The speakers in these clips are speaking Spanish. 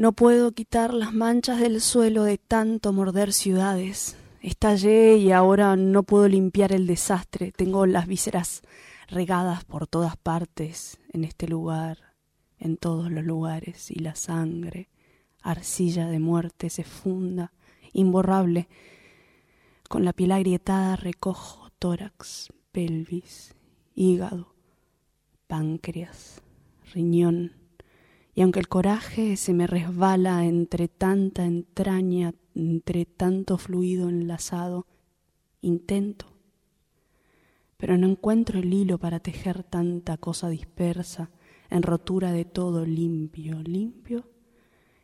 No puedo quitar las manchas del suelo de tanto morder ciudades. Estallé y ahora no puedo limpiar el desastre. Tengo las vísceras regadas por todas partes, en este lugar, en todos los lugares, y la sangre, arcilla de muerte, se funda, imborrable. Con la piel agrietada recojo tórax, pelvis, hígado, páncreas, riñón, y aunque el coraje se me resbala entre tanta entraña, entre tanto fluido enlazado, intento, pero no encuentro el hilo para tejer tanta cosa dispersa, en rotura de todo limpio, limpio,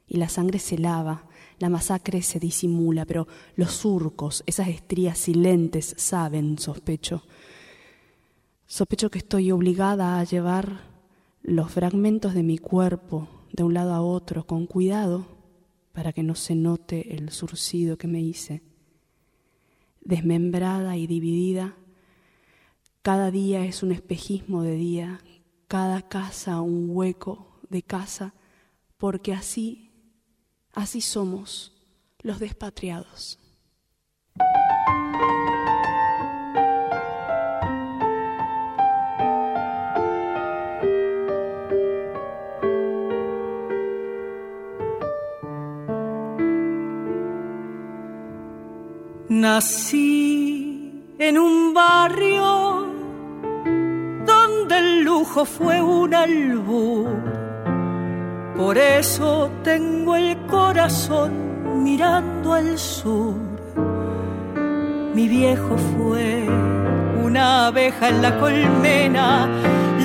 y la sangre se lava, la masacre se disimula, pero los surcos, esas estrías silentes, saben, sospecho. Sospecho que estoy obligada a llevar los fragmentos de mi cuerpo de un lado a otro con cuidado para que no se note el surcido que me hice. Desmembrada y dividida, cada día es un espejismo de día, cada casa un hueco de casa, porque así, así somos los despatriados. Nací en un barrio donde el lujo fue un albur. Por eso tengo el corazón mirando al sur. Mi viejo fue una abeja en la colmena,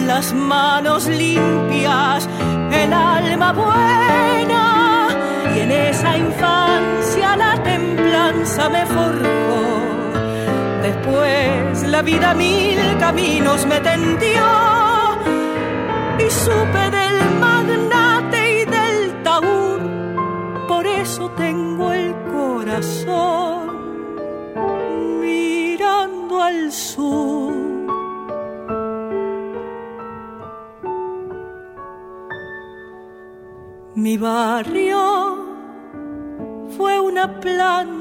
las manos limpias, el alma buena. Y en esa infancia me forjó. Después la vida mil caminos me tendió y supe del magnate y del taur. Por eso tengo el corazón mirando al sur. Mi barrio fue una planta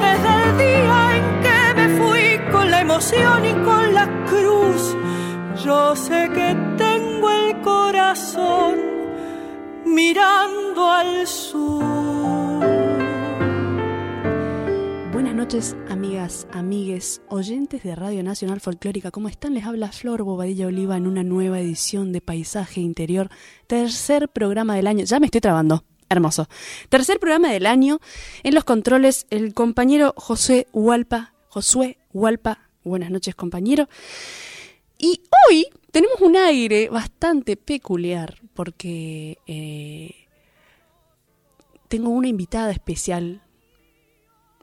y con la cruz, yo sé que tengo el corazón mirando al sur. Buenas noches, amigas, amigues, oyentes de Radio Nacional Folclórica. ¿Cómo están? Les habla Flor Bobadilla Oliva en una nueva edición de Paisaje Interior, tercer programa del año. Ya me estoy trabando. Hermoso. Tercer programa del año. En los controles, el compañero José Hualpa. Josué Hualpa. Buenas noches, compañero. Y hoy tenemos un aire bastante peculiar porque eh, tengo una invitada especial,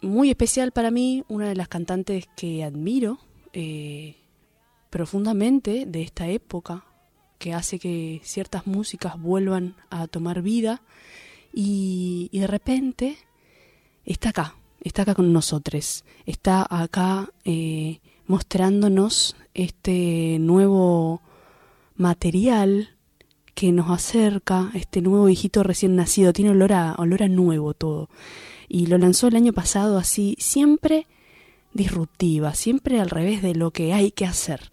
muy especial para mí, una de las cantantes que admiro eh, profundamente de esta época, que hace que ciertas músicas vuelvan a tomar vida y, de repente está acá, está acá con nosotros, está acá eh, mostrándonos este nuevo material que nos acerca, este nuevo hijito recién nacido, tiene olor a, olor a nuevo todo. Y lo lanzó el año pasado así, siempre disruptiva, siempre al revés de lo que hay que hacer.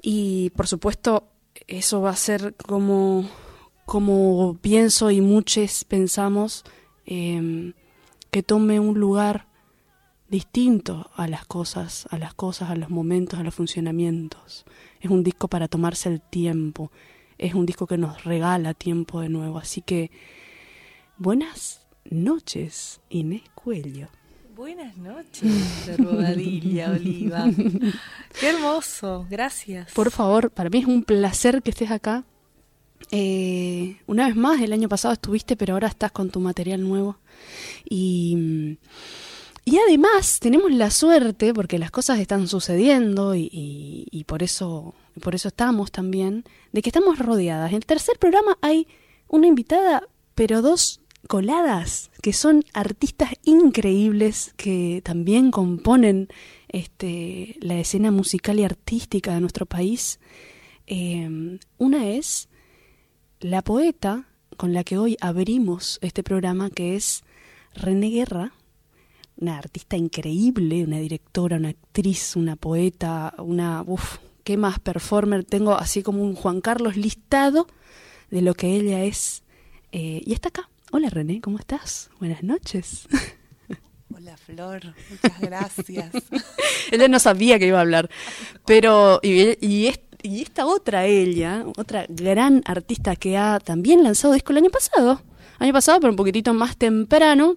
Y por supuesto, eso va a ser como, como pienso y muchos pensamos, eh, que tome un lugar distinto a las cosas, a las cosas, a los momentos, a los funcionamientos. Es un disco para tomarse el tiempo, es un disco que nos regala tiempo de nuevo. Así que buenas noches, Inés Cuello. Buenas noches, de Rodadilla, Oliva. Qué hermoso, gracias. Por favor, para mí es un placer que estés acá. Eh, una vez más, el año pasado estuviste, pero ahora estás con tu material nuevo. Y, y además tenemos la suerte, porque las cosas están sucediendo y, por, eso, por eso estamos también, de que estamos rodeadas. En el tercer programa hay una invitada, pero dos coladas, que son artistas increíbles que también componen este, la escena musical y artística de nuestro país. Eh, una es la poeta con la que hoy abrimos este programa, que es René Guerra, una artista increíble, una directora, una actriz, una poeta, una... Uf, ¿Qué más performer? Tengo así como un Juan Carlos listado de lo que ella es. Eh, y está acá. Hola René, ¿cómo estás? Buenas noches. Hola Flor, muchas gracias. ella no sabía que iba a hablar, pero y, y, y, esta otra ella, otra gran artista que ha también lanzado disco el año pasado, año pasado pero un poquitito más temprano,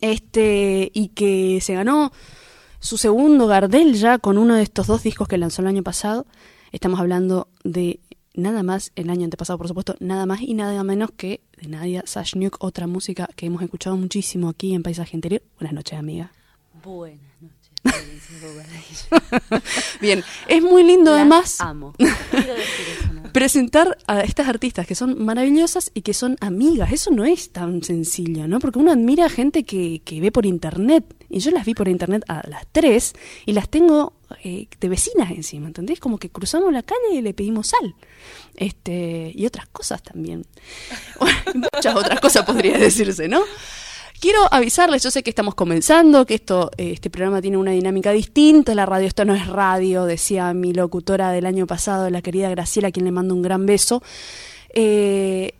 este y que se ganó su segundo Gardel ya con uno de estos dos discos que lanzó el año pasado. Estamos hablando de nada más, el año antepasado por supuesto, nada más y nada menos que de Nadia Sashniuk, otra música que hemos escuchado muchísimo aquí en Paisaje Interior. Buenas noches, amiga. Buenas. Bien, es muy lindo además amo. presentar a estas artistas que son maravillosas y que son amigas. Eso no es tan sencillo, ¿no? Porque uno admira a gente que, que ve por internet. Y yo las vi por internet a las tres y las tengo eh, de vecinas encima, ¿entendés? Como que cruzamos la calle y le pedimos sal. Este, y otras cosas también. muchas otras cosas podría decirse, ¿no? Quiero avisarles, yo sé que estamos comenzando, que esto, eh, este programa tiene una dinámica distinta, la radio, esto no es radio, decía mi locutora del año pasado, la querida Graciela, a quien le mando un gran beso. Eh,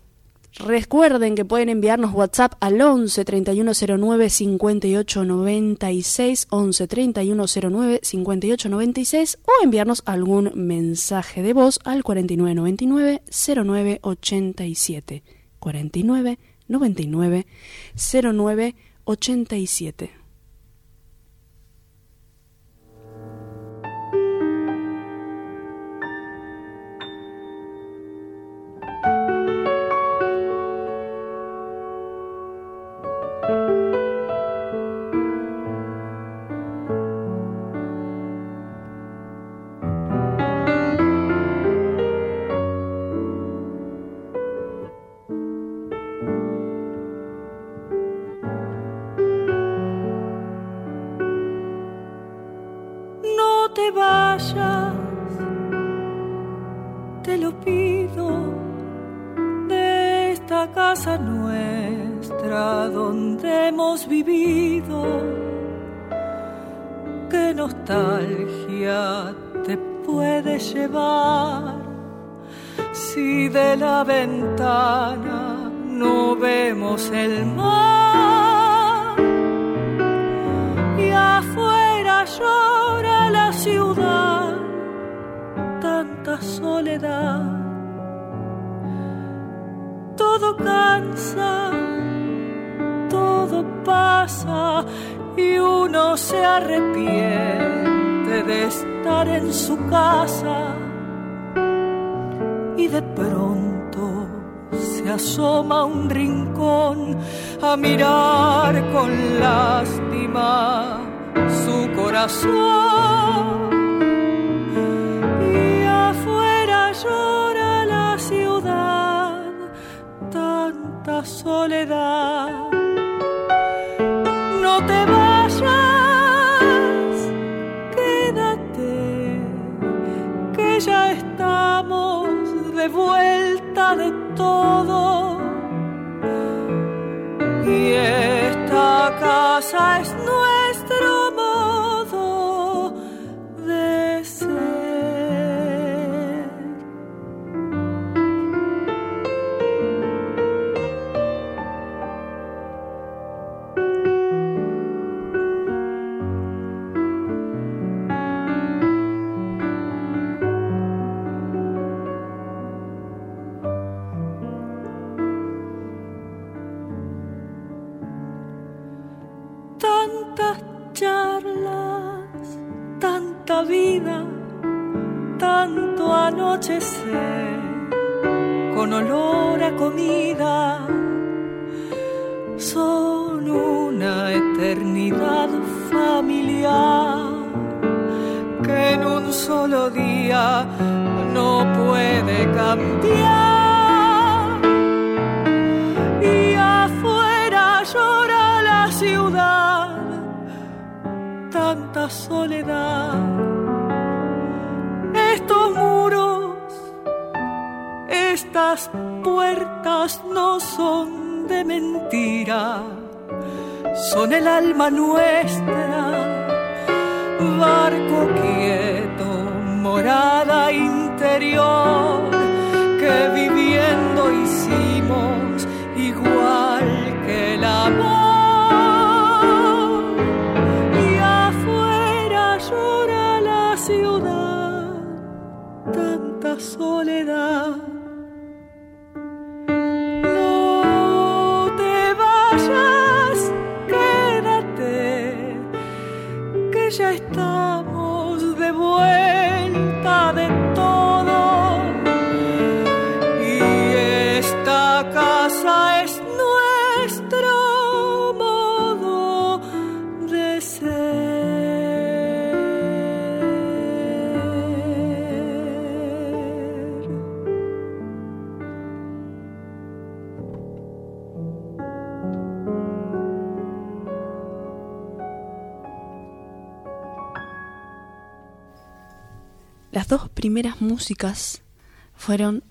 recuerden que pueden enviarnos WhatsApp al 11 3109 5896, 11 3109 5896 o enviarnos algún mensaje de voz al 4999 0987. 49 99 09 87. en su casa y de pronto se asoma un rincón a mirar con lástima su corazón. Y afuera llora la ciudad, tanta soledad con olor a comida, son una eternidad familiar que en un solo día no puede cambiar. soledad. Estas puertas no son de mentira, son el alma nuestra, barco quieto, morada interior, que viviendo hicimos igual que el amor. soledad. Primeras músicas fueron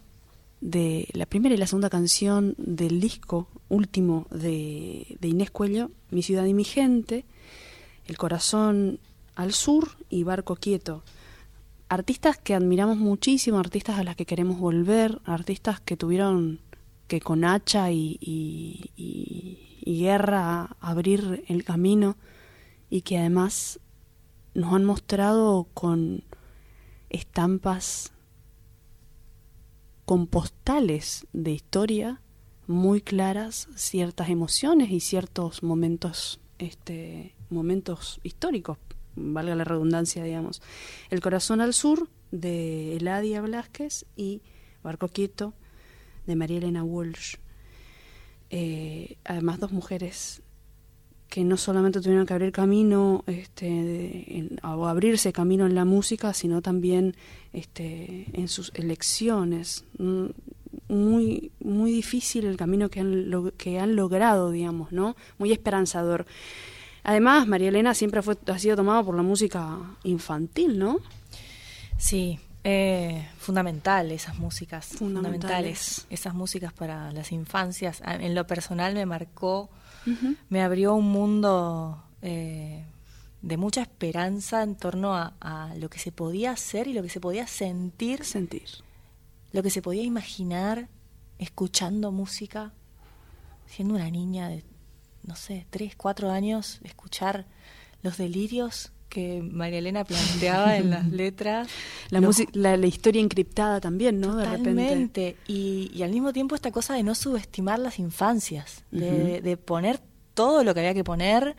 de la primera y la segunda canción del disco último de, Inés Cuello, Mi ciudad y mi gente, El corazón al sur y Barco quieto. Artistas que admiramos muchísimo, artistas a las que queremos volver, artistas que tuvieron que con hacha y, y guerra abrir el camino y que además nos han mostrado con estampas con postales de historia muy claras ciertas emociones y ciertos momentos este momentos históricos valga la redundancia digamos. El corazón al sur de Eladia Velázquez y Barco Quieto de María Elena Walsh. Eh, además dos mujeres que no solamente tuvieron que abrir camino este, o abrirse camino en la música, sino también este, en sus elecciones. Mm, muy, muy difícil el camino que han, que han logrado, digamos, ¿no? Muy esperanzador. Además, María Elena siempre fue, ha sido tomada por la música infantil, ¿no? Sí, eh, fundamental esas músicas, fundamentales. Esas músicas para las infancias. En lo personal me marcó me abrió un mundo eh, de mucha esperanza en torno a, lo que se podía hacer y lo que se podía sentir. Sentir. Lo que se podía imaginar escuchando música, siendo una niña de, no sé, tres, cuatro años, escuchar los delirios que María Elena planteaba en las letras. La, la, historia encriptada también, ¿no? Totalmente. Y, y, al mismo tiempo esta cosa de no subestimar las infancias, de, poner todo lo que había que poner,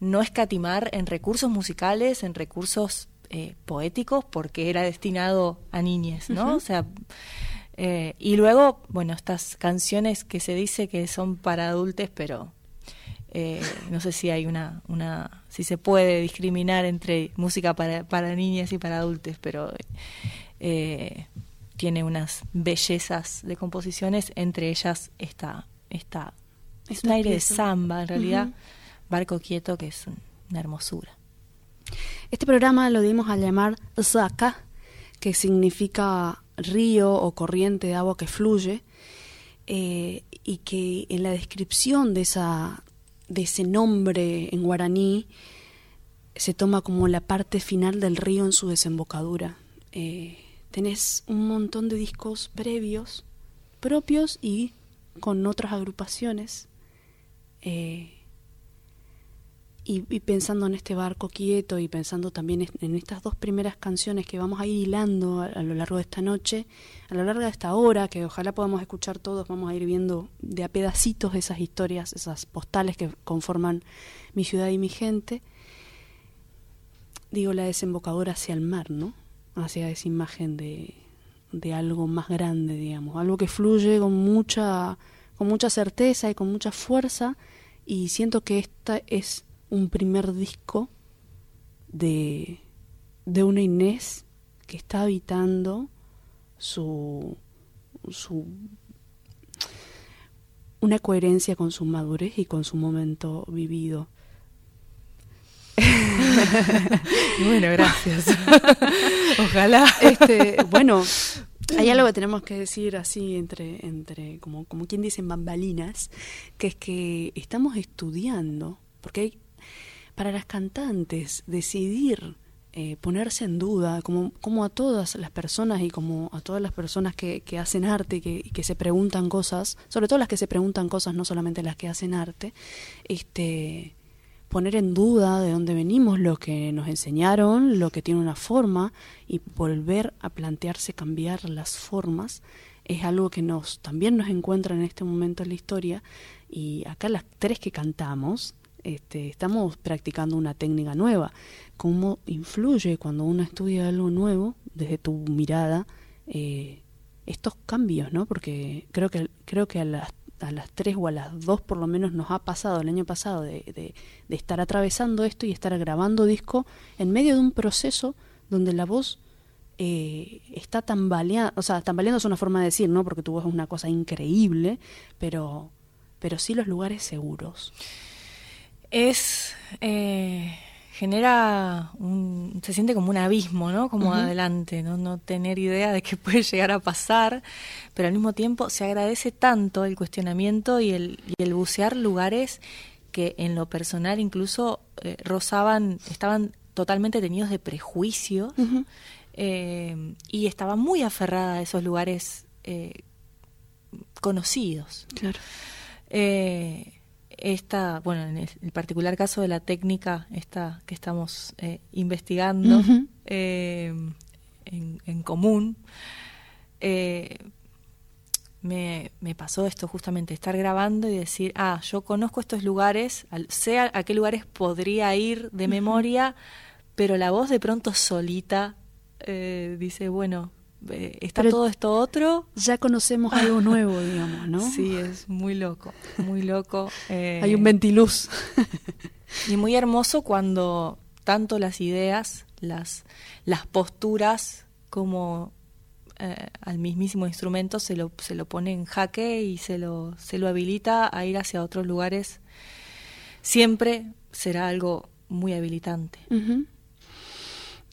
no escatimar en recursos musicales, en recursos eh, poéticos, porque era destinado a niñes, ¿no? O sea, eh, y luego, bueno, estas canciones que se dice que son para adultos, pero eh, no sé si hay una, una, si se puede discriminar entre música para, para niñas y para adultos, pero eh, tiene unas bellezas de composiciones, entre ellas esta, esta es un aire de samba, en realidad, Barco Quieto, que es una hermosura. Este programa lo dimos a llamar Zaka, que significa río o corriente de agua que fluye, eh, y que en la descripción de esa de ese nombre en guaraní se toma como la parte final del río en su desembocadura. Eh, tenés un montón de discos previos, propios y con otras agrupaciones. Eh, y, pensando en este barco quieto y pensando también en estas dos primeras canciones que vamos a ir hilando a, lo largo de esta noche, a lo largo de esta hora, que ojalá podamos escuchar todos, vamos a ir viendo de a pedacitos esas historias, esas postales que conforman mi ciudad y mi gente, digo la desembocadora hacia el mar, ¿no? Hacia esa imagen de, de algo más grande, digamos, algo que fluye con mucha, con mucha certeza y con mucha fuerza, y siento que esta es un primer disco de, de una Inés que está habitando su, su una coherencia con su madurez y con su momento vivido. bueno, gracias. Ojalá. Este, bueno, hay algo que tenemos que decir así entre, entre como, como quien dice bambalinas, que es que estamos estudiando, porque hay para las cantantes decidir eh, ponerse en duda, como, a todas las personas y como a todas las personas que, que hacen arte y que, que, se preguntan cosas, sobre todo las que se preguntan cosas, no solamente las que hacen arte, este, poner en duda de dónde venimos, lo que nos enseñaron, lo que tiene una forma y volver a plantearse cambiar las formas es algo que nos también nos encuentra en este momento en la historia. Y acá las tres que cantamos este, estamos practicando una técnica nueva. ¿Cómo influye cuando uno estudia algo nuevo, desde tu mirada, eh, estos cambios, ¿no? Porque creo que, creo que a las, a las tres o a las dos por lo menos nos ha pasado el año pasado de, de, estar atravesando esto y estar grabando disco en medio de un proceso donde la voz eh, está tambaleando, o sea, tambaleando es una forma de decir, ¿no? Porque tu voz es una cosa increíble, pero, pero sí los lugares seguros es eh, genera un, se siente como un abismo, ¿no? Como adelante, ¿no? No tener idea de qué puede llegar a pasar, pero al mismo tiempo se agradece tanto el cuestionamiento y el, y el bucear lugares que en lo personal incluso eh, rozaban, estaban totalmente tenidos de prejuicio eh, y estaba muy aferrada a esos lugares conocidos. Claro esta, bueno, en el, particular caso de la técnica esta que estamos eh, investigando eh, en, común, eh, me, me, pasó esto justamente, estar grabando y decir, ah, yo conozco estos lugares, sé a, qué lugares podría ir de memoria, pero la voz de pronto solita dice, bueno, eh, está todo esto otro. Ya conocemos algo nuevo, digamos, ¿no? Sí, es muy loco, muy loco. Eh, Hay un ventiluz. y muy hermoso cuando tanto las ideas, las, las posturas, como eh, al mismísimo instrumento se lo, se lo pone en jaque y se lo, se lo habilita a ir hacia otros lugares. Siempre será algo muy habilitante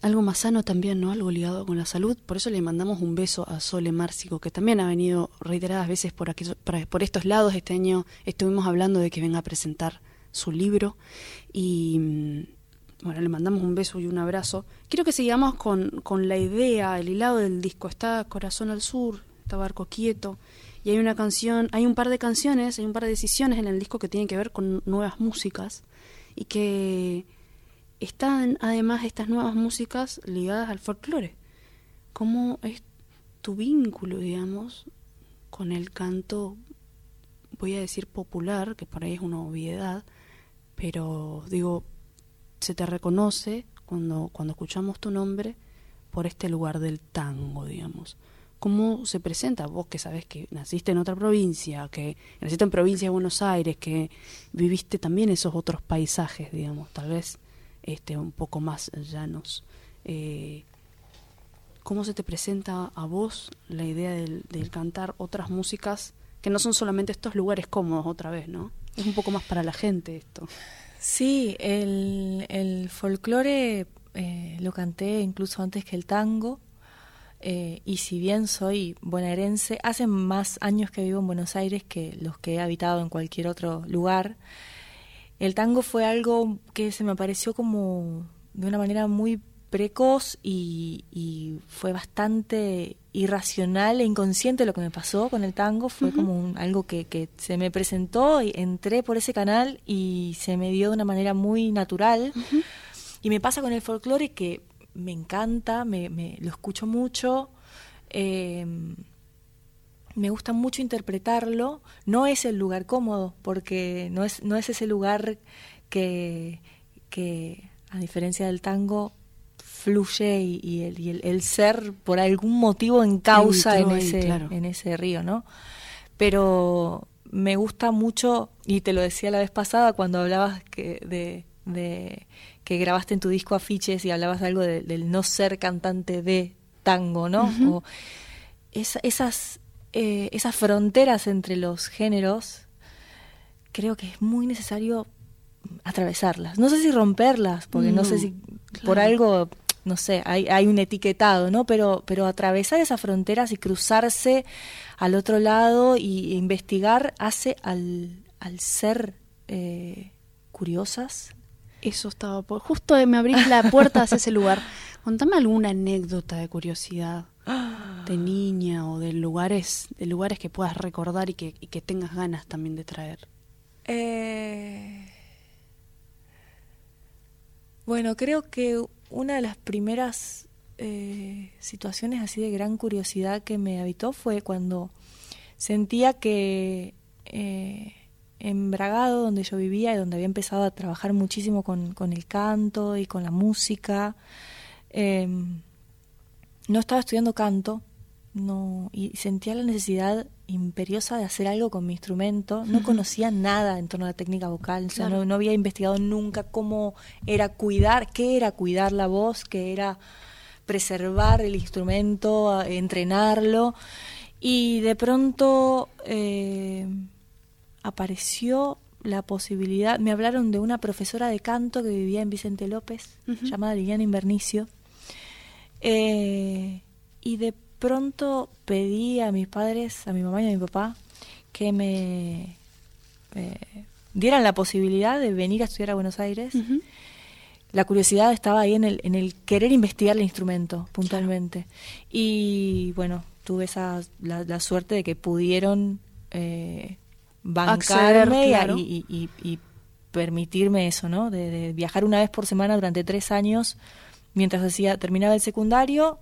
algo más sano también, ¿no? Algo ligado con la salud. Por eso le mandamos un beso a Sole Márcico, que también ha venido reiteradas veces por, aquí, por estos lados. Este año estuvimos hablando de que venga a presentar su libro y mm, bueno, le mandamos un beso y un abrazo. Quiero que sigamos con, con la idea, el hilado del disco. Está Corazón al Sur, está Barco Quieto, y hay una canción, hay un par de canciones, hay un par de decisiones en el disco que tienen que ver con nuevas músicas y que están además estas nuevas músicas ligadas al folclore. ¿Cómo es tu vínculo, digamos, con el canto, voy a decir popular, que por ahí es una obviedad, pero digo, se te reconoce cuando, cuando escuchamos tu nombre por este lugar del tango, digamos. ¿Cómo se presenta vos que sabes que naciste en otra provincia, que naciste en provincia de Buenos Aires, que viviste también esos otros paisajes, digamos, tal vez este, un poco más llanos. Eh, ¿Cómo se te presenta a vos la idea del, cantar otras músicas que no son solamente estos lugares cómodos otra vez, ¿no? Es un poco más para la gente esto. Sí, el, folclore eh, lo canté incluso antes que el tango. Eh, y si bien soy bonaerense, hace más años que vivo en Buenos Aires que los que he habitado en cualquier otro lugar. El tango fue algo que se me apareció como de una manera muy precoz y, fue bastante irracional e inconsciente lo que me pasó con el tango. Fue como algo que, se me presentó y entré por ese canal y se me dio de una manera muy natural. Y me pasa con el folclore que me encanta, me, lo escucho mucho. Em, me gusta mucho interpretarlo. No es el lugar cómodo, porque no es, no es ese lugar que, que, a diferencia del tango, fluye y, el, el, ser por algún motivo en causa en ese, en ese río, ¿no? Pero me gusta mucho, y te lo decía la vez pasada cuando hablabas que de, de que grabaste en tu disco afiches y hablabas de algo del no ser cantante de tango, ¿no? o esas, eh, esas fronteras entre los géneros, creo que es muy necesario atravesarlas. No sé si romperlas, porque no, sé si por algo no sé, hay, hay un etiquetado, ¿no? Pero, pero atravesar esas fronteras y cruzarse al otro lado y investigar hace al, al ser eh, curiosas. Eso estaba por... Justo me abrís la puerta hacia ese lugar. Contame alguna anécdota de curiosidad de niña o de lugares, de lugares que puedas recordar y que, que tengas ganas también de traer. Eh... Bueno, creo que una de las primeras eh, situaciones así de gran curiosidad que me habitó fue cuando sentía que eh, en Bragado, donde yo vivía y donde había empezado a trabajar muchísimo con, con el canto y con la música, em, no estaba estudiando canto no y sentía la necesidad imperiosa de hacer algo con mi instrumento. No conocía nada en torno a la técnica vocal, no, había investigado nunca cómo era cuidar, qué era cuidar la voz, qué era preservar el instrumento, entrenarlo. Y de pronto eh, apareció la posibilidad, me hablaron de una profesora de canto que vivía en Vicente López, llamada Liliana Invernicio, eh, y de pronto pedí a mis padres, a mi mamá y a mi papá, que me eh, dieran la posibilidad de venir a estudiar a Buenos Aires. La curiosidad estaba ahí en el, en el querer investigar el instrumento puntualmente. Y bueno, tuve esa la, suerte de que pudieron eh, bancarme y, permitirme eso, ¿no? De, de, viajar una vez por semana durante tres años mientras hacía, terminaba el secundario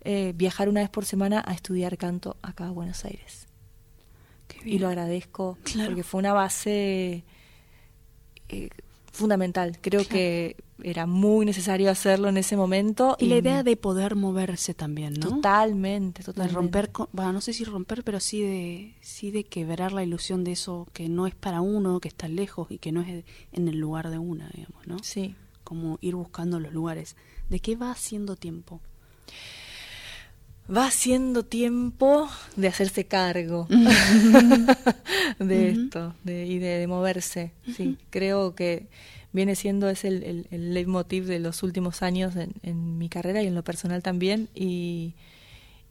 eh, viajar una vez por semana a estudiar canto acá a Buenos Aires. Y lo agradezco porque fue una base eh, fundamental. Creo que era muy necesario hacerlo en ese momento. Y, la idea de poder moverse también, ¿no? Totalmente, totalmente. De romper, bueno, no sé si romper, pero sí de, sí de quebrar la ilusión de eso que no es para uno, que está lejos y que no es en el lugar de una, digamos, ¿no? Sí. Como ir buscando los lugares. ¿De qué va haciendo tiempo? va siendo tiempo de hacerse cargo de esto y de, moverse. Sí, creo que viene siendo ese el, el, leitmotiv de los últimos años en, mi carrera y en lo personal también y,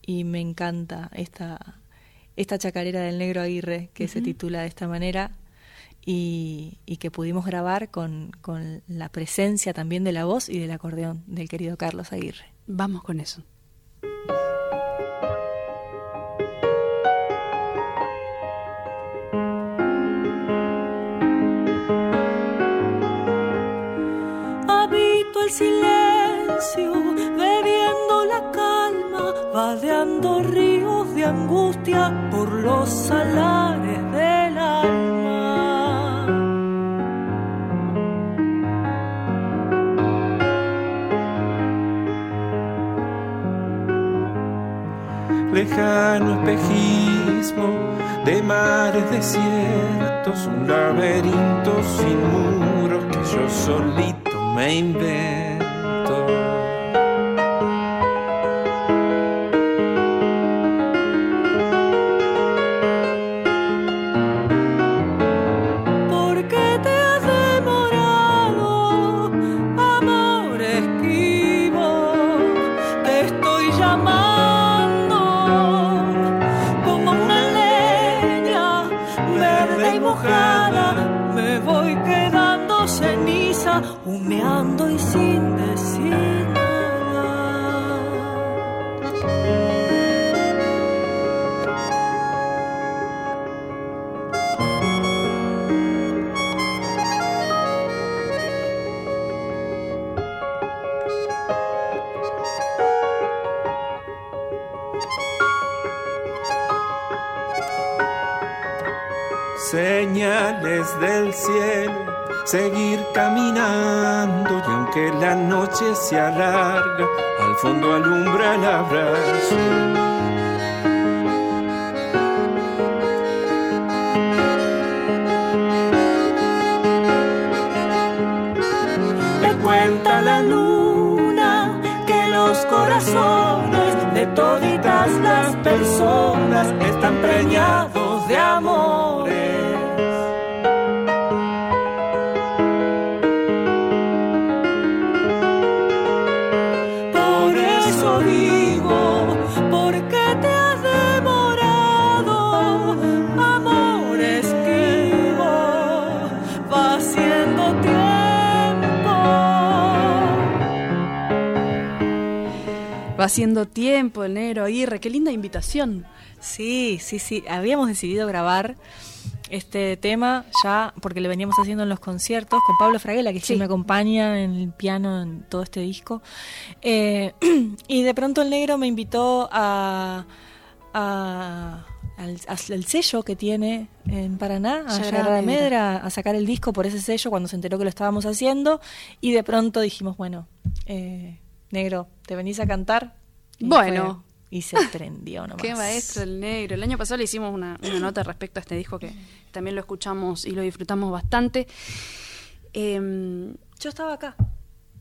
y me encanta esta, esta chacarera del negro Aguirre que se titula de esta manera y, y que pudimos grabar con, con la presencia también de la voz y del acordeón del querido Carlos Aguirre. Vamos con eso. el silencio, bebiendo la calma, vadeando ríos de angustia por los salares Lejano espejismo de mares desiertos, un laberinto sin muros que yo solito me invento. Se alarga, al fondo alumbra el abrazo. Cuenta la luna que los corazones de toditas las personas haciendo tiempo, el negro Aguirre. Qué linda invitación. Sí, sí, sí. Habíamos decidido grabar este tema ya porque lo veníamos haciendo en los conciertos con Pablo Fraguela, que Sí. me acompaña en el piano en todo este disco. Eh, y de pronto el negro me invitó a, a- al, al sello que tiene en Paraná, a. Medra, a sacar el disco por ese sello cuando se enteró que lo estábamos haciendo. Y de pronto dijimos, bueno, eh, negro, ¿te venís a cantar? Y Bueno. fue- y se prendió nomás. Qué maestro el negro. El año pasado le hicimos una, una nota respecto a este disco que también lo escuchamos y lo disfrutamos bastante. Em, Yo estaba acá.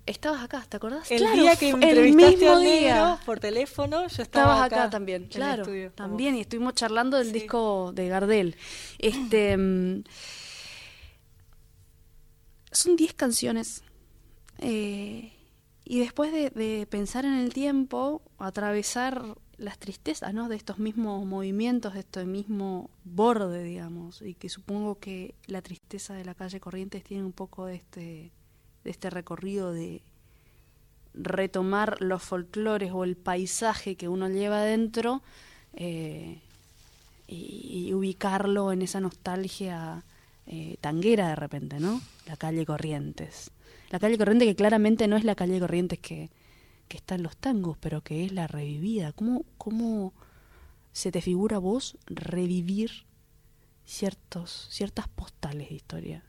estabas acá, ¿te acordás? El Claro, día que me el entrevistaste mismo al día. negro por teléfono, yo estaba Estabas acá, acá, también, en el claro, estudio. también, y estuvimos charlando del Sí. disco de Gardel. Este, mm, son 10 canciones. eh, y después de, pensar en el tiempo, atravesar las tristezas ¿no? de estos mismos movimientos, de este mismo borde, digamos, y que supongo que la tristeza de la calle Corrientes tiene un poco de este, de este recorrido de retomar los folclores o el paisaje que uno lleva adentro eh, y, y ubicarlo en esa nostalgia eh, tanguera de repente, ¿no? La calle Corrientes. La calle Corrientes que claramente no es la calle Corrientes que, que está en los tangos, pero que es la revivida. ¿Cómo, cómo se te figura vos revivir ciertos, ciertas postales de historia?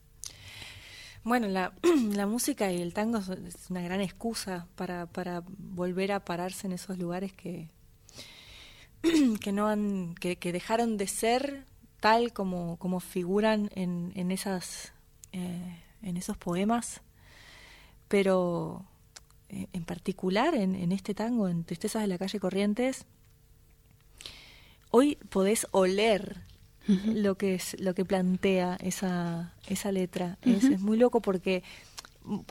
Bueno, la, la música y el tango es una gran excusa para, para volver a pararse en esos lugares que, que no han, que, que dejaron de ser tal como, como figuran en, en esas eh, en esos poemas, pero eh, en particular en, en este tango, en Tristezas de la calle Corrientes, hoy podés oler lo que es lo que plantea esa esa letra. Es, es muy loco porque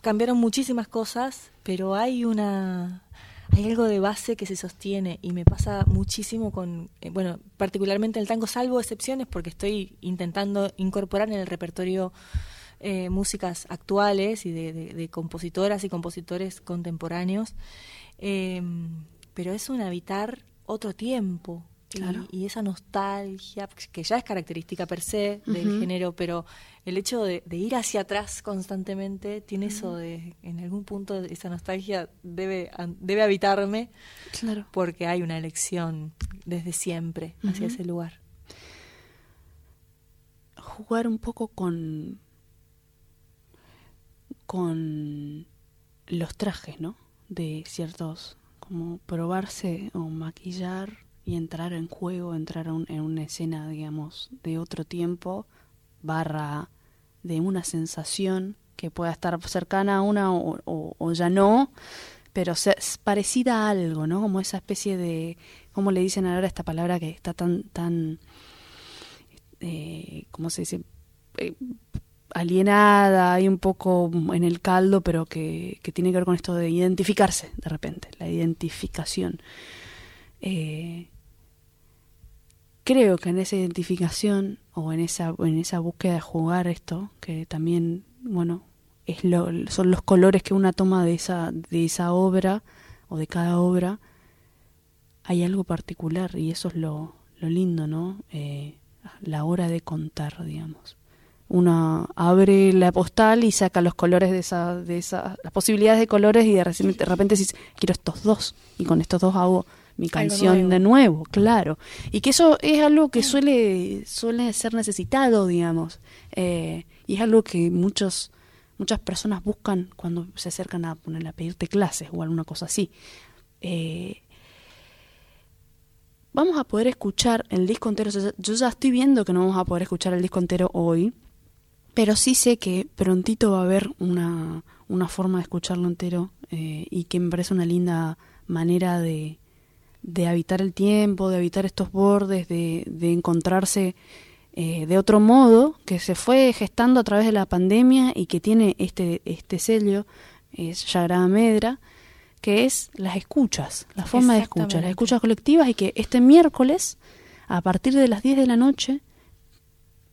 cambiaron muchísimas cosas pero hay una hay algo de base que se sostiene y me pasa muchísimo con eh, bueno particularmente el tango salvo excepciones porque estoy intentando incorporar en el repertorio eh, músicas actuales y de, de- de compositoras y compositores contemporáneos eh, pero es un habitar otro tiempo y- Claro. y, esa nostalgia que ya es característica per se del género pero el hecho de, de ir hacia atrás constantemente tiene eso de en algún punto esa nostalgia debe debe habitarme Claro. porque hay una elección desde siempre hacia ese lugar jugar un poco con con los trajes, ¿no? De ciertos, como probarse o maquillar y entrar en juego, entrar en una escena, digamos, de otro tiempo, barra de una sensación que pueda estar cercana a una o, o- o ya no, pero se- parecida a algo, ¿no? Como esa especie de, ¿cómo le dicen ahora esta palabra que está tan, tan, eh, ¿cómo se dice? Eh, alienada y un poco en el caldo, pero que, que tiene que ver con esto de identificarse de repente, la identificación. Eh, creo que en esa identificación o en esa, en esa búsqueda de jugar esto, que también, bueno, es lo, son los colores que una toma de esa, de esa obra o de cada obra, hay algo particular y eso es lo, lo lindo, ¿no? Eh, la hora de contar, digamos. Uno abre la postal y saca los colores de esa, de esa, las posibilidades de colores y de repente, de repente dices, quiero estos dos y con estos dos hago mi canción de nuevo, claro. Y que eso es algo que suele, suele ser necesitado, digamos. Eh, y es algo que muchos, muchas personas buscan cuando se acercan a ponerle a pedirte clases o alguna cosa así. Eh, vamos a poder escuchar el disco entero. Yo ya estoy viendo que no vamos a poder escuchar el disco entero hoy, pero sí sé que prontito va a haber una, una forma de escucharlo entero eh, y que me parece una linda manera de, de habitar el tiempo, de habitar estos bordes, de, de encontrarse eh, de otro modo, que se fue gestando a través de la pandemia y que tiene este, este sello, es Sagrada Medra, que es las escuchas, la forma de escuchar, las escuchas colectivas y que este miércoles, a partir de las 10 de la noche,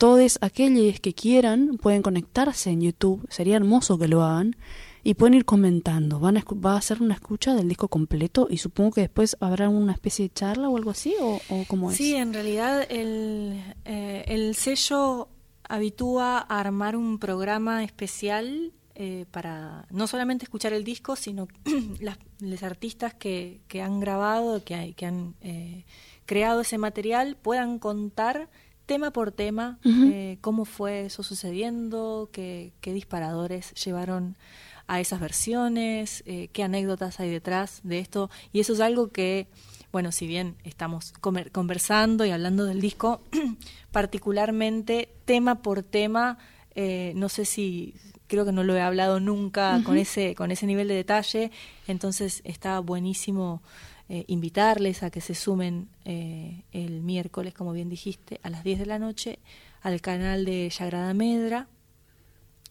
todos aquellos que quieran pueden conectarse en YouTube, sería hermoso que lo hagan, y pueden ir comentando. Van a, va a ser una escucha del disco completo y supongo que después habrá una especie de charla o algo así, o, o cómo es. Sí, en realidad el, eh, el sello habitúa a armar un programa especial eh, para no solamente escuchar el disco, sino las, los artistas que, que han grabado, que, que han eh, creado ese material, puedan contar tema por tema eh, cómo fue eso sucediendo, qué, qué, disparadores llevaron a esas versiones, eh, qué anécdotas hay detrás de esto. Y eso es algo que, bueno, si bien estamos conversando y hablando del disco, particularmente tema por tema, eh, no sé si creo que no lo he hablado nunca con ese con ese nivel de detalle. Entonces está buenísimo eh, invitarles a que se sumen eh, el miércoles como bien dijiste a las 10 de la noche al canal de Sagrada Medra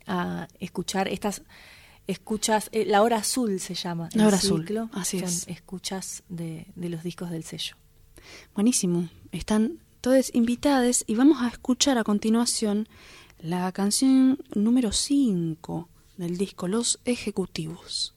a escuchar estas escuchas eh, la hora azul se llama la hora azul así son es. escuchas de, de los discos del sello. Buenísimo. Están todos invitados y vamos a escuchar a continuación la canción número 5 del disco Los Ejecutivos.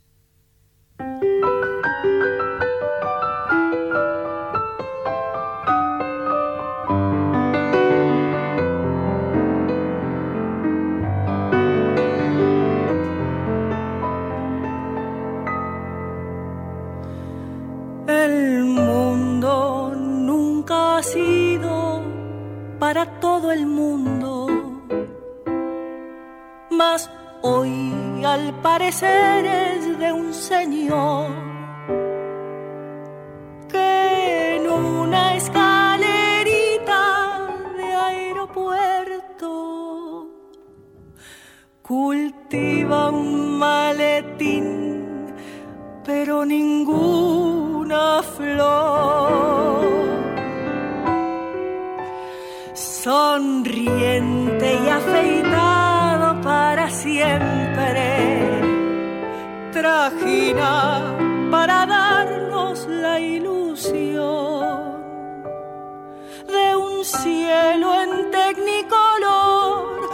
Ha sido para todo el mundo mas hoy al parecer es de un señor que en una escalerita de aeropuerto cultiva un maletín, pero ninguna flor. Sonriente y afeitada para siempre, trajina para darnos la ilusión de un cielo en tecnicolor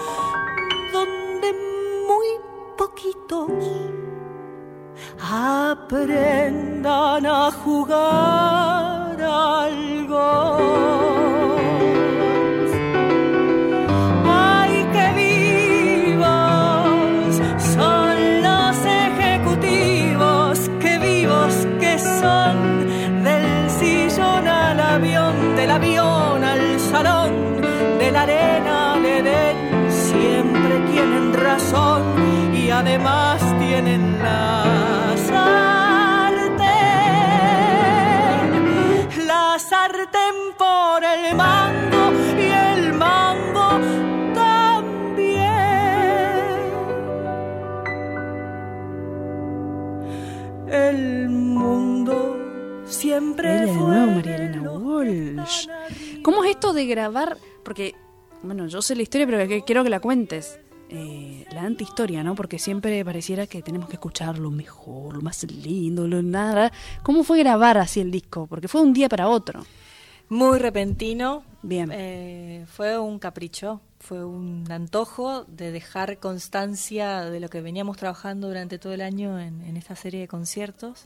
donde muy poquitos aprendan a jugar algo. Además tienen la sartén, la sartén por el mango y el mango también. El mundo siempre de fue nuevo, María de Elena los Walsh. ¿Cómo es esto de grabar? Porque, bueno, yo sé la historia, pero quiero que la cuentes. Eh, la antihistoria, ¿no? Porque siempre pareciera que tenemos que escuchar lo mejor, lo más lindo, lo nada. ¿Cómo fue grabar así el disco? Porque fue un día para otro. Muy repentino. Bien. Eh, fue un capricho, fue un antojo de dejar constancia de lo que veníamos trabajando durante todo el año en, en esta serie de conciertos.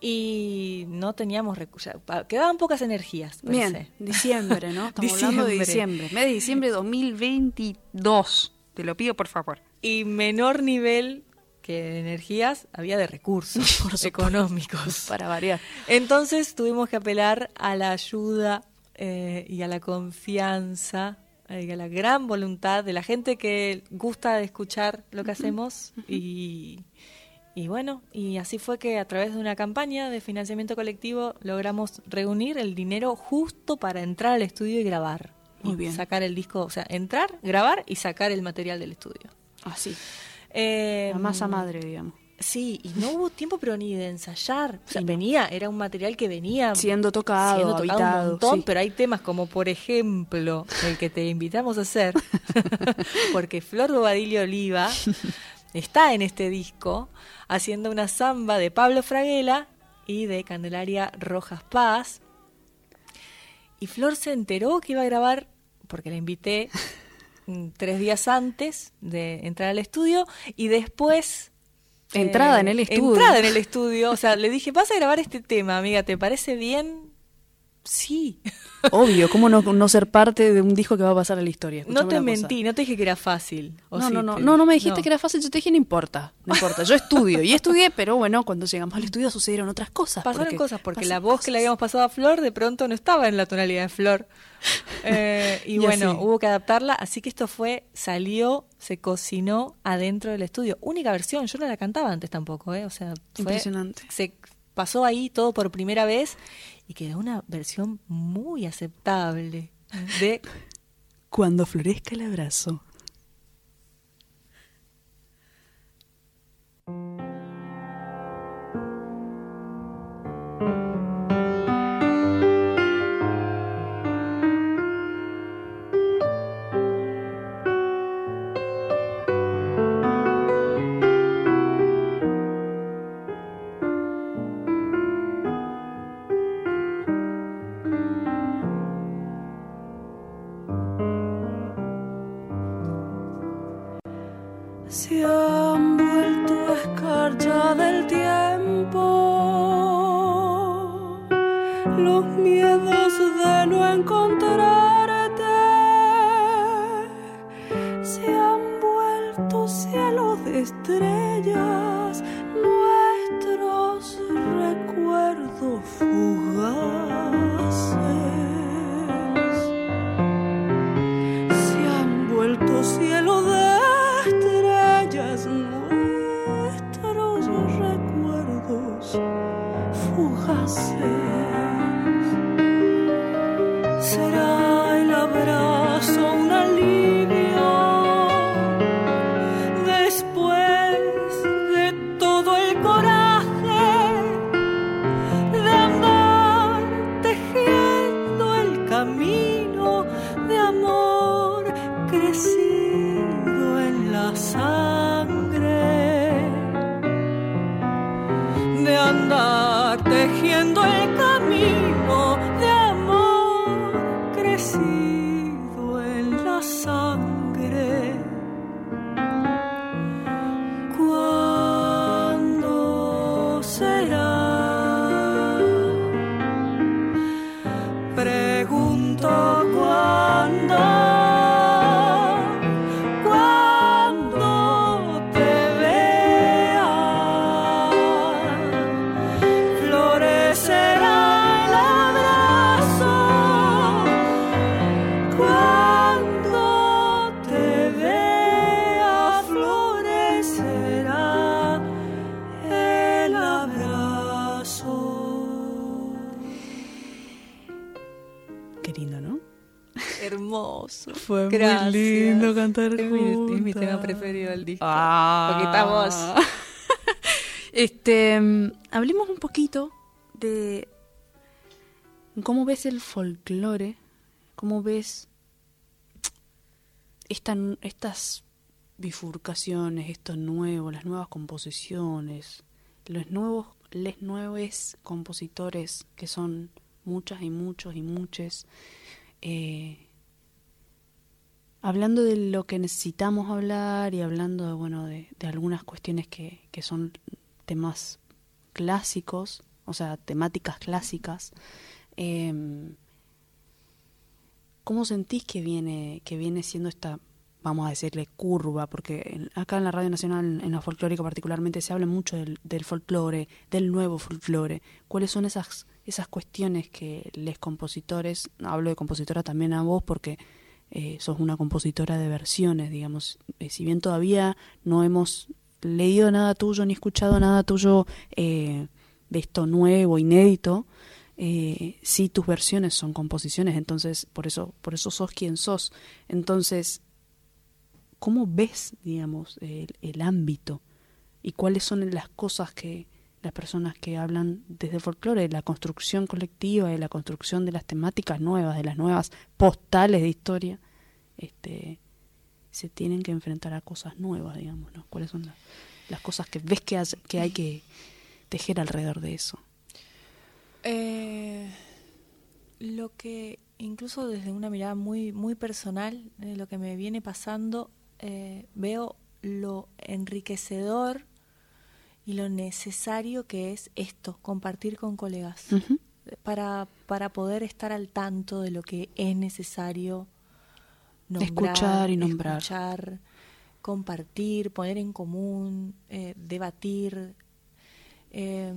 Y no teníamos recursos, quedaban pocas energías. Bien, diciembre, ¿no? Estamos hablando de Diciembre. diciembre. Mes de diciembre de 2022. Te lo pido, por favor. Y menor nivel que de energías había de recursos económicos. Para variar. Entonces tuvimos que apelar a la ayuda eh, y a la confianza eh, y a la gran voluntad de la gente que gusta de escuchar lo que hacemos y, y bueno, y así fue que a través de una campaña de financiamiento colectivo logramos reunir el dinero justo para entrar al estudio y grabar. Muy bien. sacar el disco, o sea, entrar, grabar y sacar el material del estudio. Así. Eh, La masa madre, digamos. Sí, y no hubo tiempo pero ni de ensayar. O sea, venía, era un material que venía Siendo tocado, siendo tocado habitado, un montón, sí. pero hay temas como por ejemplo el que te invitamos a hacer, porque Flor Bobadillo Oliva está en este disco haciendo una samba de Pablo Fraguela y de Candelaria Rojas Paz. Y Flor se enteró que iba a grabar, porque la invité mm, tres días antes de entrar al estudio, y después... Entrada eh, en el estudio. Entrada en el estudio. O sea, le dije, vas a grabar este tema, amiga, ¿te parece bien? Sí. Obvio, ¿cómo no, no ser parte de un disco que va a pasar a la historia? No te mentí, no te dije que era fácil. ¿o No, sí no, no, te- no, no me dijiste no. que era fácil, yo te dije no importa, no importa, yo estudio y estudié, pero bueno, cuando llegamos al estudio sucedieron otras cosas. Pasaron porque cosas, porque la voz que le habíamos pasado a Flor de pronto no estaba en la tonalidad de Flor. Eh, y, Y bueno, así. hubo que adaptarla, así que esto fue, salió, se cocinó adentro del estudio. Única versión, yo no la cantaba antes tampoco, ¿eh? O sea, fue, Impresionante. Se pasó ahí todo por primera vez y quedó una versión muy aceptable de Cuando florezca el abrazo. Muy Gracias. lindo cantar es mi, es mi tema preferido del disco. Ah. Porque estamos Este, mm, hablemos un poquito de cómo ves el folclore, cómo ves esta- estas bifurcaciones, esto nuevo, las nuevas composiciones, los nuevos, les nuevos compositores que son muchas y muchos y muchas. eh, hablando de lo que necesitamos hablar y hablando de, bueno, de, algunas cuestiones que, que son temas clásicos, o sea, temáticas clásicas, em, ¿cómo sentís que viene, que viene siendo esta vamos a decirle curva, porque acá en la Radio Nacional, en la folclórica particularmente, se habla mucho del, folclore, del nuevo folclore. ¿Cuáles son esas, esas cuestiones que les compositores, hablo de compositora también a vos porque eh, sos una compositora de versiones, digamos, eh, si bien todavía no hemos leído nada tuyo ni escuchado nada tuyo eh, de esto nuevo, inédito, eh, sí tus versiones son composiciones, entonces por eso, por eso sos quien sos. Entonces, ¿cómo ves, digamos, el, ámbito? ¿Y cuáles son las cosas que las personas que hablan desde el folclore, la construcción colectiva, de la construcción de las temáticas nuevas, de las nuevas postales de historia, este, se tienen que enfrentar a cosas nuevas, digamos, ¿no? ¿Cuáles son las, cosas que ves que, hay que tejer alrededor de eso? Eh, lo que incluso desde una mirada muy muy personal de lo que me viene pasando eh, veo lo enriquecedor y lo necesario que es esto compartir con colegas para para poder estar al tanto de lo que es necesario escuchar y nombrar. escuchar, compartir poner en común eh, debatir. Eh,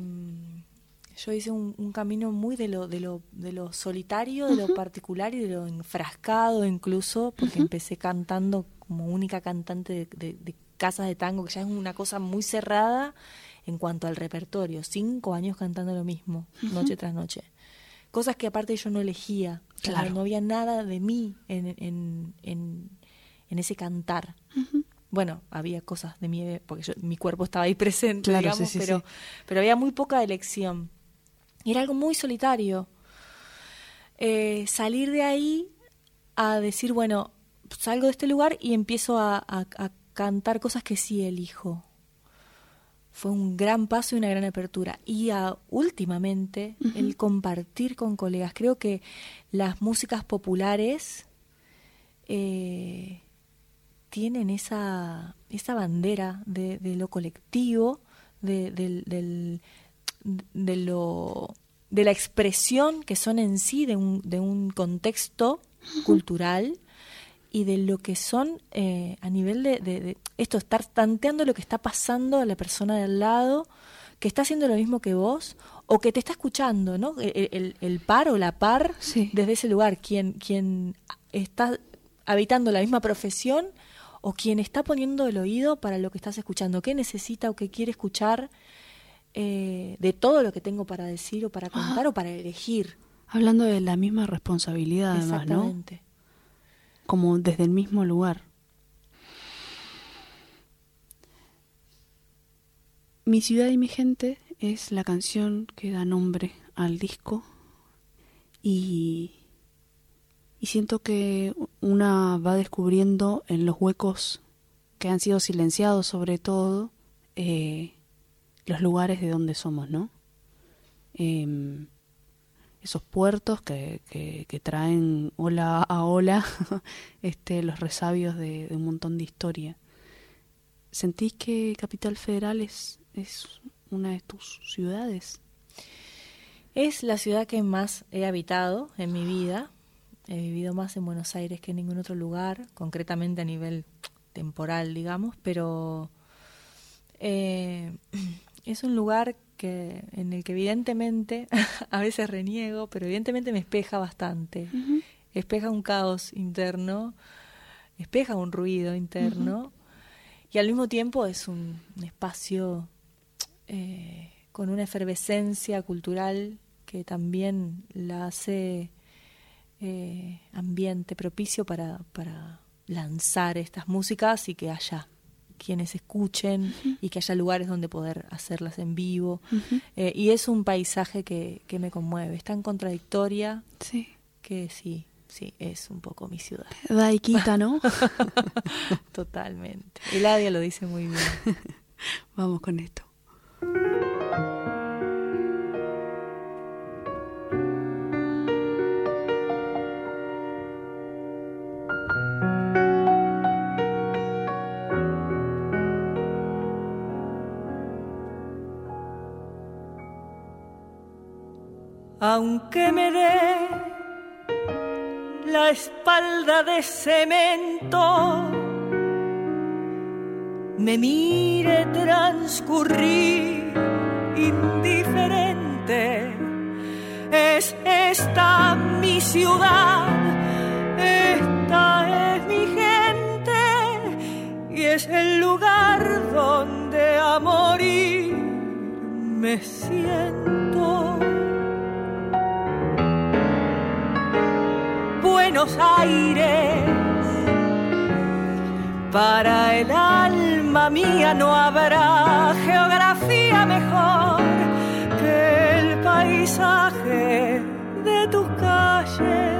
yo hice un, camino muy de lo, de lo, de lo solitario, de lo particular y de lo enfrascado incluso, porque empecé cantando como única cantante de, casas de tango, que ya es una cosa muy cerrada en cuanto al repertorio. Cinco años cantando lo mismo, noche tras noche. Cosas que aparte yo no elegía. Claro. no había nada de mí en, en, en, ese cantar. Bueno, había cosas de mí, porque mi cuerpo estaba ahí presente, digamos, pero, pero había muy poca elección. Y era algo muy solitario. Eh, salir de ahí a decir, bueno, salgo de este lugar y empiezo a, cantar cosas que sí elijo. Fue un gran paso y una gran apertura. Y últimamente, el compartir con colegas. Creo que las músicas populares eh, tienen esa, esa bandera de, lo colectivo, de, del, de lo de la expresión que son en sí de un, de un contexto cultural y de lo que son eh, a nivel de, esto, estar tanteando lo que está pasando a la persona de al lado, que está haciendo lo mismo que vos, o que te está escuchando, ¿no? El, el, par o la par desde ese lugar, quien, quien está habitando la misma profesión o quien está poniendo el oído para lo que estás escuchando, qué necesita o qué quiere escuchar eh, de todo lo que tengo para decir o para contar o para elegir. Hablando de la misma responsabilidad, además, ¿no? Como desde el mismo lugar. Mi ciudad y mi gente es la canción que da nombre al disco y, y siento que una va descubriendo en los huecos que han sido silenciados sobre todo eh, los lugares de donde somos, ¿no? Em, esos puertos que, que, traen ola a ola este, los resabios de, un montón de historia. ¿Sentís que Capital Federal es, es una de tus ciudades? Es la ciudad que más he habitado en mi vida. He vivido más en Buenos Aires que en ningún otro lugar, concretamente a nivel temporal, digamos, pero eh, es un lugar que en el que evidentemente a veces reniego, pero evidentemente me espeja bastante. Espeja un caos interno, espeja un ruido interno y al mismo tiempo es un, espacio eh, con una efervescencia cultural que también la hace eh, ambiente propicio para, para lanzar estas músicas y que haya quienes escuchen y que haya lugares donde poder hacerlas en vivo. Eh, y es un paisaje que, que, me conmueve, es tan contradictoria sí. que sí, sí, es un poco mi ciudad. Daiquita, ¿no? Totalmente. Eladia lo dice muy bien. Vamos con esto. Aunque me dé la espalda de cemento me mire transcurrir indiferente. Es esta mi ciudad, esta es mi gente y es el lugar donde a morir me siento. Aires. Para el alma mía no habrá geografía mejor que el paisaje de tus calles,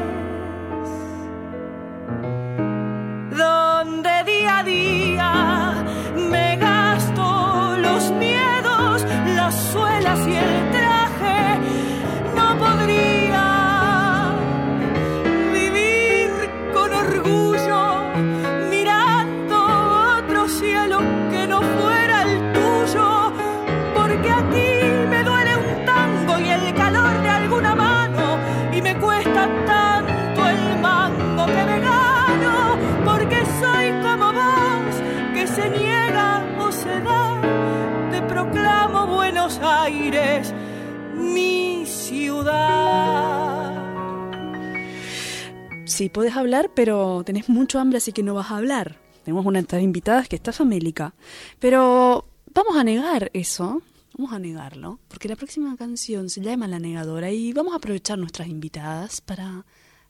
Sí, puedes hablar, pero tenés mucho hambre, así que no vas a hablar. Tenemos una de invitadas que está famélica. Pero vamos a negar eso. Vamos a negarlo, porque la próxima canción se llama La Negadora y vamos a aprovechar nuestras invitadas para,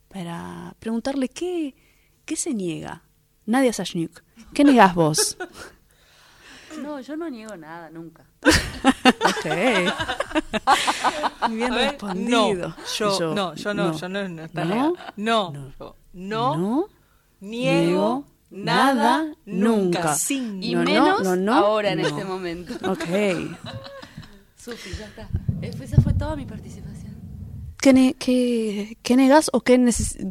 para preguntarle qué, qué se niega. Nadia Sashniuk, ¿qué negas vos? No, yo no niego nada, nunca. ok. Bien respondido. No, yo, no, yo no, yo no, no, no, no, no, no, niego nada, nunca. Sin y menos ahora en este momento. Ok. Sufi, ya está. Esa fue toda mi participación. ¿Qué, ne qué, qué negás o qué,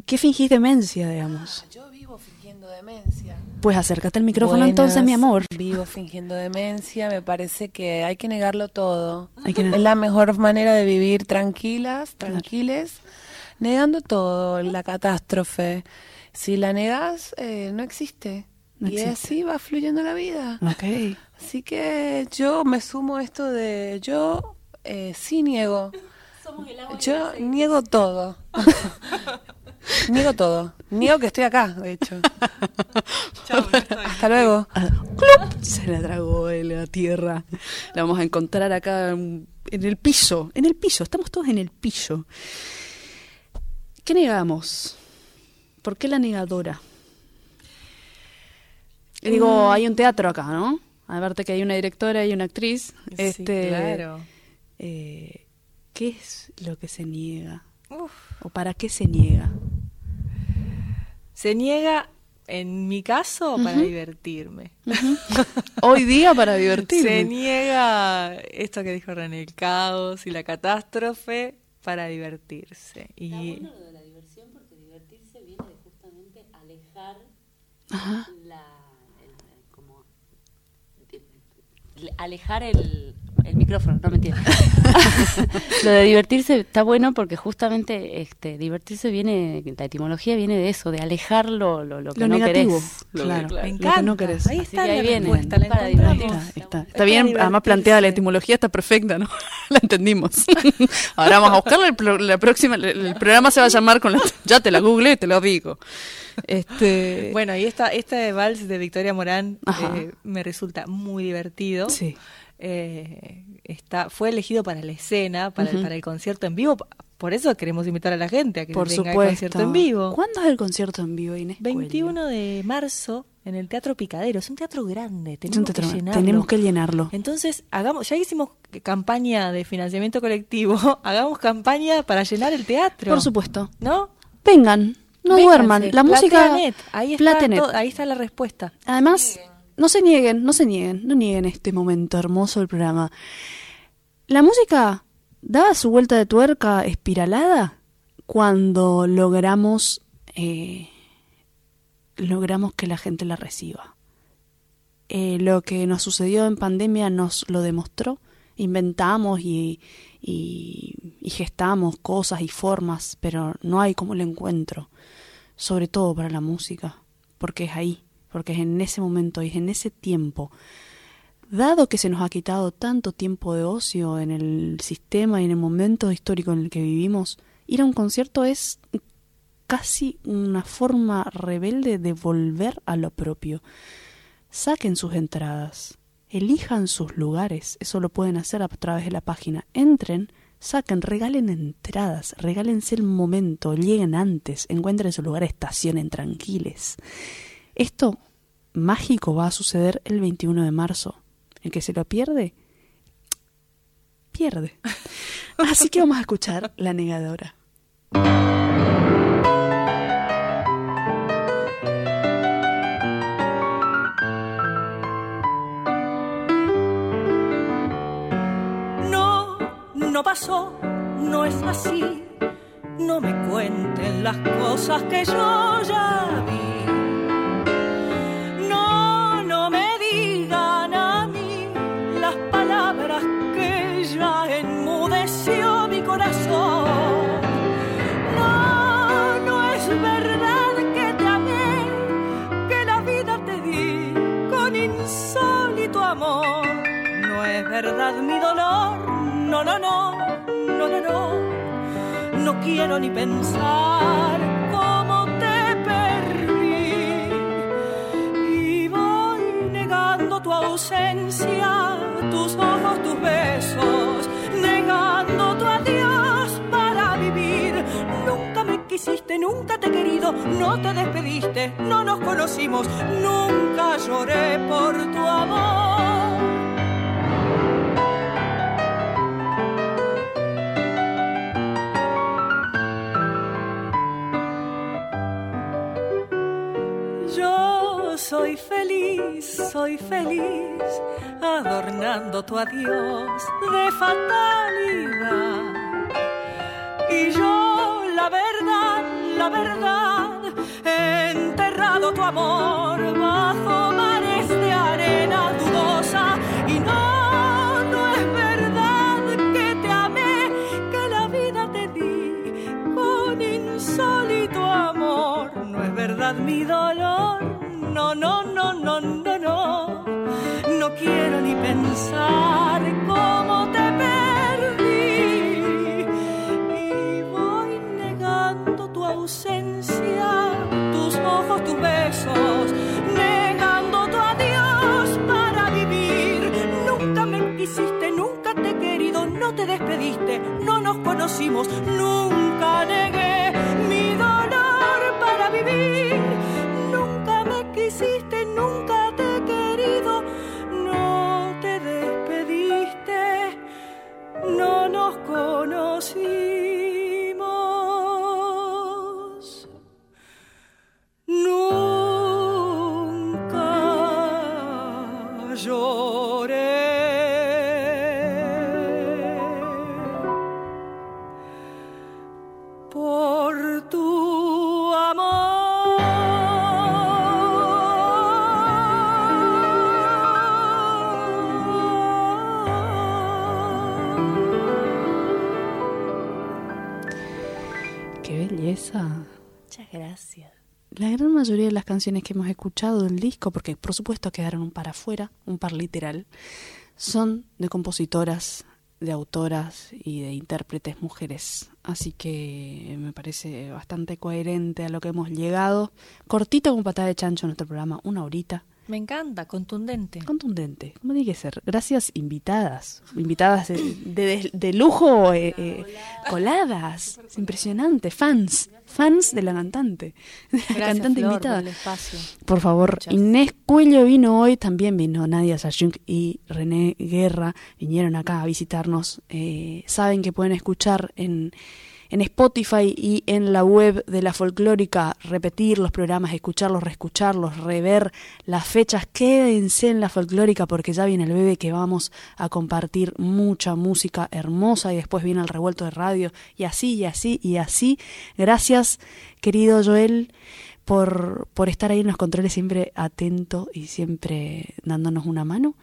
qué fingís demencia, digamos? Yo vivo fingiendo demencia. Pues acércate al micrófono entonces, mi amor. Vivo fingiendo demencia, me parece que hay que negarlo todo. Es la mejor manera de vivir tranquilas, tranquiles, negando todo, la catástrofe. Si la negas, eh, no existe. y así va fluyendo la vida. Okay. Así que yo me sumo a esto de yo eh, sí niego. yo niego todo. Niego todo. Niego que estoy acá, de hecho. Hasta luego. Ah, Se la tragó en la tierra. La vamos a encontrar acá en el piso. En el piso. Estamos todos en el piso. ¿Qué negamos? ¿Por qué la negadora? digo, mm. hay un teatro acá, ¿no? A verte que hay una directora y una actriz. este, claro. Eh, ¿Qué es lo que se niega? ¿O para qué se niega? Se niega, en mi caso, para divertirme. Hoy día para divertirme. Se niega esto que dijo René, el caos y la catástrofe para divertirse. Y... Está bueno lo de la diversión porque divertirse viene de justamente alejar la... como, alejar el, el micrófono, no mentira. lo de divertirse está bueno porque justamente este divertirse viene, la etimología viene de eso, de alejar lo, lo, que no querés. Claro, Me encanta. no querés. Ahí está ahí viene. Está, está, bien, además planteada la etimología, está perfecta, ¿no? la entendimos. Ahora vamos a buscarla, la próxima, el, programa se va a llamar con la... Ya te la googleé, te lo digo. Este... Bueno, y esta, este vals de Victoria Morán eh, me resulta muy divertido. Sí eh, está, fue elegido para la escena, para, el, para el concierto en vivo. Por eso queremos invitar a la gente a que Por venga al concierto en vivo. ¿Cuándo es el concierto en vivo, Inés? 21 de marzo en el Teatro Picadero. Es un teatro grande, tenemos que llenarlo. Tenemos que llenarlo. Entonces, hagamos, ya hicimos campaña de financiamiento colectivo, hagamos campaña para llenar el teatro. Por supuesto. ¿No? Vengan, no duerman. La música... Ahí está, ahí está la respuesta. Además no se nieguen, no se nieguen, no nieguen este momento hermoso del programa. La música daba su vuelta de tuerca espiralada cuando logramos eh, logramos que la gente la reciba. Eh, lo que nos sucedió en pandemia nos lo demostró. Inventamos y, y, y gestamos cosas y formas, pero no hay como el encuentro, sobre todo para la música, porque es ahí porque es en ese momento y es en ese tiempo, dado que se nos ha quitado tanto tiempo de ocio en el sistema y en el momento histórico en el que vivimos, ir a un concierto es casi una forma rebelde de volver a lo propio. Saquen sus entradas, elijan sus lugares, eso lo pueden hacer a través de la página. Entren, saquen, regalen entradas, regálense el momento, lleguen antes, encuentren su lugar, estacionen tranquiles. Esto mágico va a suceder el 21 de marzo. El que se lo pierde, pierde. Así que vamos a escuchar La Negadora. no pasó, no es así. No me cuenten las cosas que yo ya vi. Quiero ni pensar cómo te perdí. Y voy negando tu ausencia, tus ojos, tus besos, negando tu adiós para vivir. Nunca me quisiste, nunca te he querido, no te despediste, no nos conocimos, nunca lloré por tu amor. Soy feliz, adornando tu adiós de fatalidad. Y yo, la verdad, la verdad, he enterrado tu amor bajo mares de arena dudosa. Y no, no es verdad que te amé, que la vida te di con insólito amor. No es verdad mi dolor no, no, no, no, no, no. No quiero ni pensar cómo te perdí. Y voy negando tu ausencia, tus ojos, tus besos, negando tu adiós para vivir. Nunca me quisiste, nunca te he querido, no te despediste, no nos conocimos, nunca canciones que hemos escuchado del disco, porque por supuesto quedaron un par afuera, un par literal, son de compositoras, de autoras y de intérpretes mujeres. Así que me parece bastante coherente a lo que hemos llegado. Cortito como patada de chancho nuestro programa, una horita. Me encanta, contundente. Contundente, como tiene que ser. Gracias, invitadas. Invitadas de, lujo, eh, eh, coladas. impresionante. Fans. Fans de la cantante. De la cantante invitada. Por, favor, Inés Cuello vino hoy, también vino Nadia Sayunk y René Guerra. Vinieron acá a visitarnos. Eh, saben que pueden escuchar en en Spotify y en la web de la folclórica, repetir los programas, escucharlos, reescucharlos, rever las fechas, quédense en la folclórica porque ya viene el bebé que vamos a compartir mucha música hermosa y después viene el revuelto de radio y así y así y así. Gracias, querido Joel. Por, por estar ahí en los controles siempre atento y siempre dándonos una mano.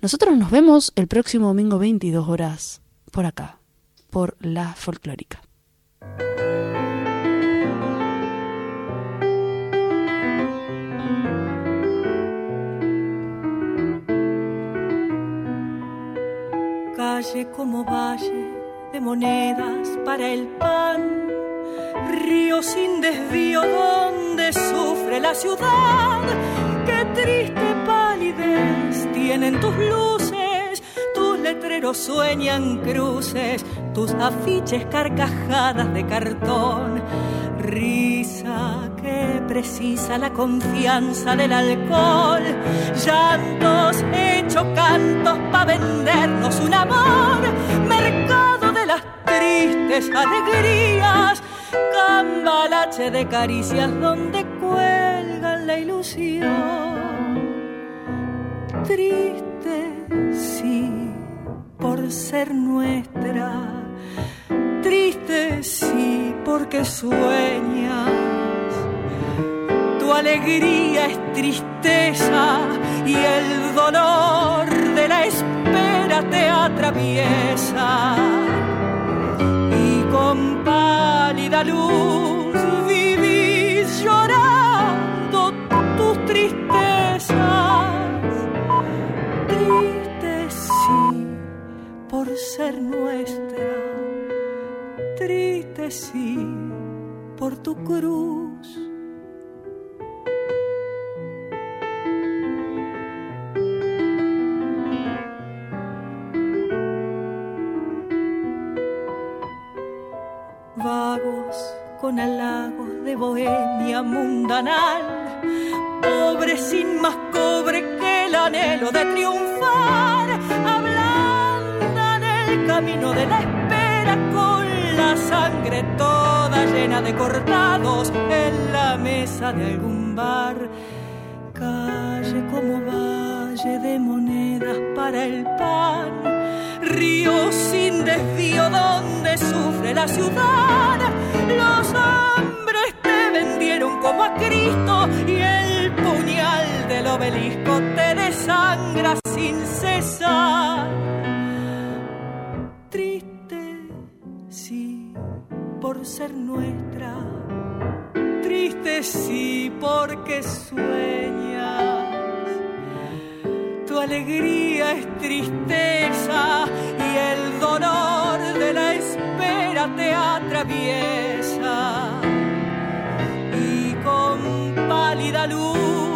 Nosotros nos vemos el próximo domingo 22 horas por acá, por la folclórica. Calle como valle de monedas para el pan, río sin desvío donde sufre la ciudad, qué triste palidez tienen tus luces letreros sueñan cruces, tus afiches carcajadas de cartón. Risa que precisa la confianza del alcohol, llantos hechos cantos para vendernos un amor, mercado de las tristes alegrías, cambalache de caricias donde cuelgan la ilusión. Triste, sí, por ser nuestra triste sí porque sueñas. Tu alegría es tristeza y el dolor de la espera te atraviesa. Y con pálida luz por ser nuestra triste sí por tu cruz. Vagos con halagos de bohemia mundanal, pobres sin más cobre que el anhelo de triunfar, camino de la espera con la sangre toda llena de cortados en la mesa de algún bar. Calle como valle de monedas para el pan, río sin desvío donde sufre la ciudad. Los hombres te vendieron como a Cristo y el puñal del obelisco te desangra sin cesar ser nuestra, triste sí porque sueñas. Tu alegría es tristeza y el dolor de la espera te atraviesa. Y con pálida luz